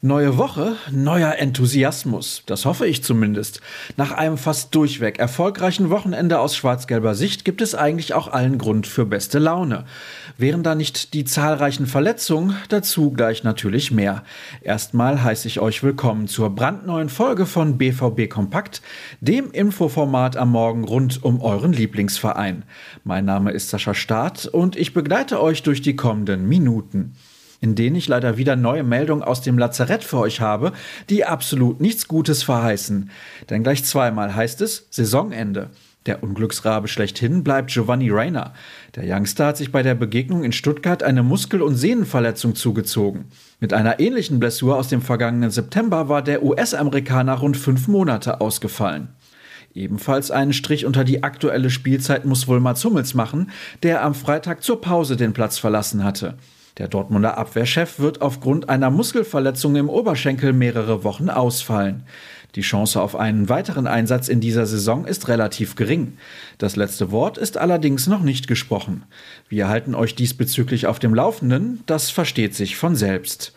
Neue Woche, neuer Enthusiasmus. Das hoffe ich zumindest. Nach einem fast durchweg erfolgreichen Wochenende aus schwarz-gelber Sicht gibt es eigentlich auch allen Grund für beste Laune. Wären da nicht die zahlreichen Verletzungen, dazu gleich natürlich mehr. Erstmal heiße ich euch willkommen zur brandneuen Folge von BVB Kompakt, dem Infoformat am Morgen rund um euren Lieblingsverein. Mein Name ist Sascha Staat und ich begleite euch durch die kommenden Minuten in denen ich leider wieder neue Meldungen aus dem Lazarett für euch habe, die absolut nichts Gutes verheißen. Denn gleich zweimal heißt es Saisonende. Der Unglücksrabe schlechthin bleibt Giovanni Reiner. Der Youngster hat sich bei der Begegnung in Stuttgart eine Muskel- und Sehnenverletzung zugezogen. Mit einer ähnlichen Blessur aus dem vergangenen September war der US-Amerikaner rund fünf Monate ausgefallen. Ebenfalls einen Strich unter die aktuelle Spielzeit muss wohl Mats Hummels machen, der am Freitag zur Pause den Platz verlassen hatte. Der Dortmunder Abwehrchef wird aufgrund einer Muskelverletzung im Oberschenkel mehrere Wochen ausfallen. Die Chance auf einen weiteren Einsatz in dieser Saison ist relativ gering. Das letzte Wort ist allerdings noch nicht gesprochen. Wir halten euch diesbezüglich auf dem Laufenden, das versteht sich von selbst.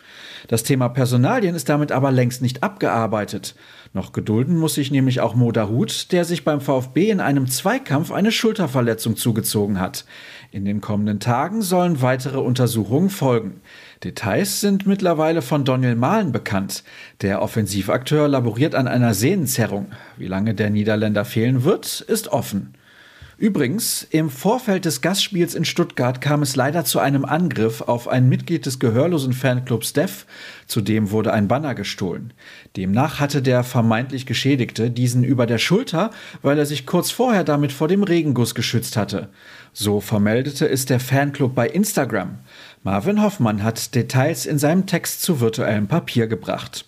Das Thema Personalien ist damit aber längst nicht abgearbeitet. Noch gedulden muss sich nämlich auch Moda Hut, der sich beim VfB in einem Zweikampf eine Schulterverletzung zugezogen hat. In den kommenden Tagen sollen weitere Untersuchungen folgen. Details sind mittlerweile von Daniel Mahlen bekannt. Der Offensivakteur laboriert an einer Sehnenzerrung. Wie lange der Niederländer fehlen wird, ist offen. Übrigens, im Vorfeld des Gastspiels in Stuttgart kam es leider zu einem Angriff auf ein Mitglied des gehörlosen Fanclubs Def. Zudem wurde ein Banner gestohlen. Demnach hatte der vermeintlich Geschädigte diesen über der Schulter, weil er sich kurz vorher damit vor dem Regenguss geschützt hatte. So vermeldete es der Fanclub bei Instagram. Marvin Hoffmann hat Details in seinem Text zu virtuellem Papier gebracht.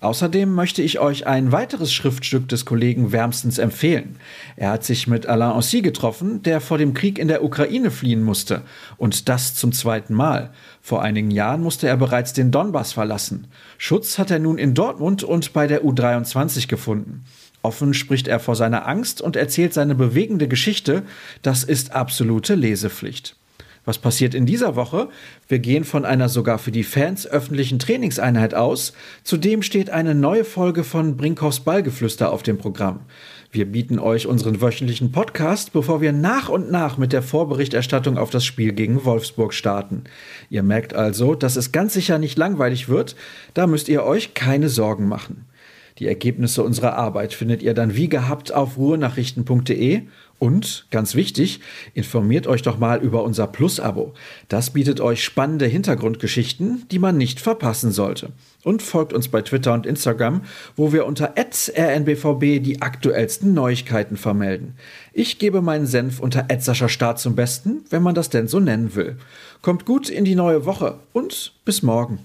Außerdem möchte ich euch ein weiteres Schriftstück des Kollegen wärmstens empfehlen. Er hat sich mit Alain Ossi getroffen, der vor dem Krieg in der Ukraine fliehen musste. Und das zum zweiten Mal. Vor einigen Jahren musste er bereits den Donbass verlassen. Schutz hat er nun in Dortmund und bei der U23 gefunden. Offen spricht er vor seiner Angst und erzählt seine bewegende Geschichte. Das ist absolute Lesepflicht. Was passiert in dieser Woche? Wir gehen von einer sogar für die Fans öffentlichen Trainingseinheit aus. Zudem steht eine neue Folge von Brinkhoffs Ballgeflüster auf dem Programm. Wir bieten euch unseren wöchentlichen Podcast, bevor wir nach und nach mit der Vorberichterstattung auf das Spiel gegen Wolfsburg starten. Ihr merkt also, dass es ganz sicher nicht langweilig wird. Da müsst ihr euch keine Sorgen machen. Die Ergebnisse unserer Arbeit findet ihr dann wie gehabt auf ruhenachrichten.de und, ganz wichtig, informiert euch doch mal über unser Plus-Abo. Das bietet euch spannende Hintergrundgeschichten, die man nicht verpassen sollte. Und folgt uns bei Twitter und Instagram, wo wir unter rnbvb die aktuellsten Neuigkeiten vermelden. Ich gebe meinen Senf unter Start zum Besten, wenn man das denn so nennen will. Kommt gut in die neue Woche und bis morgen.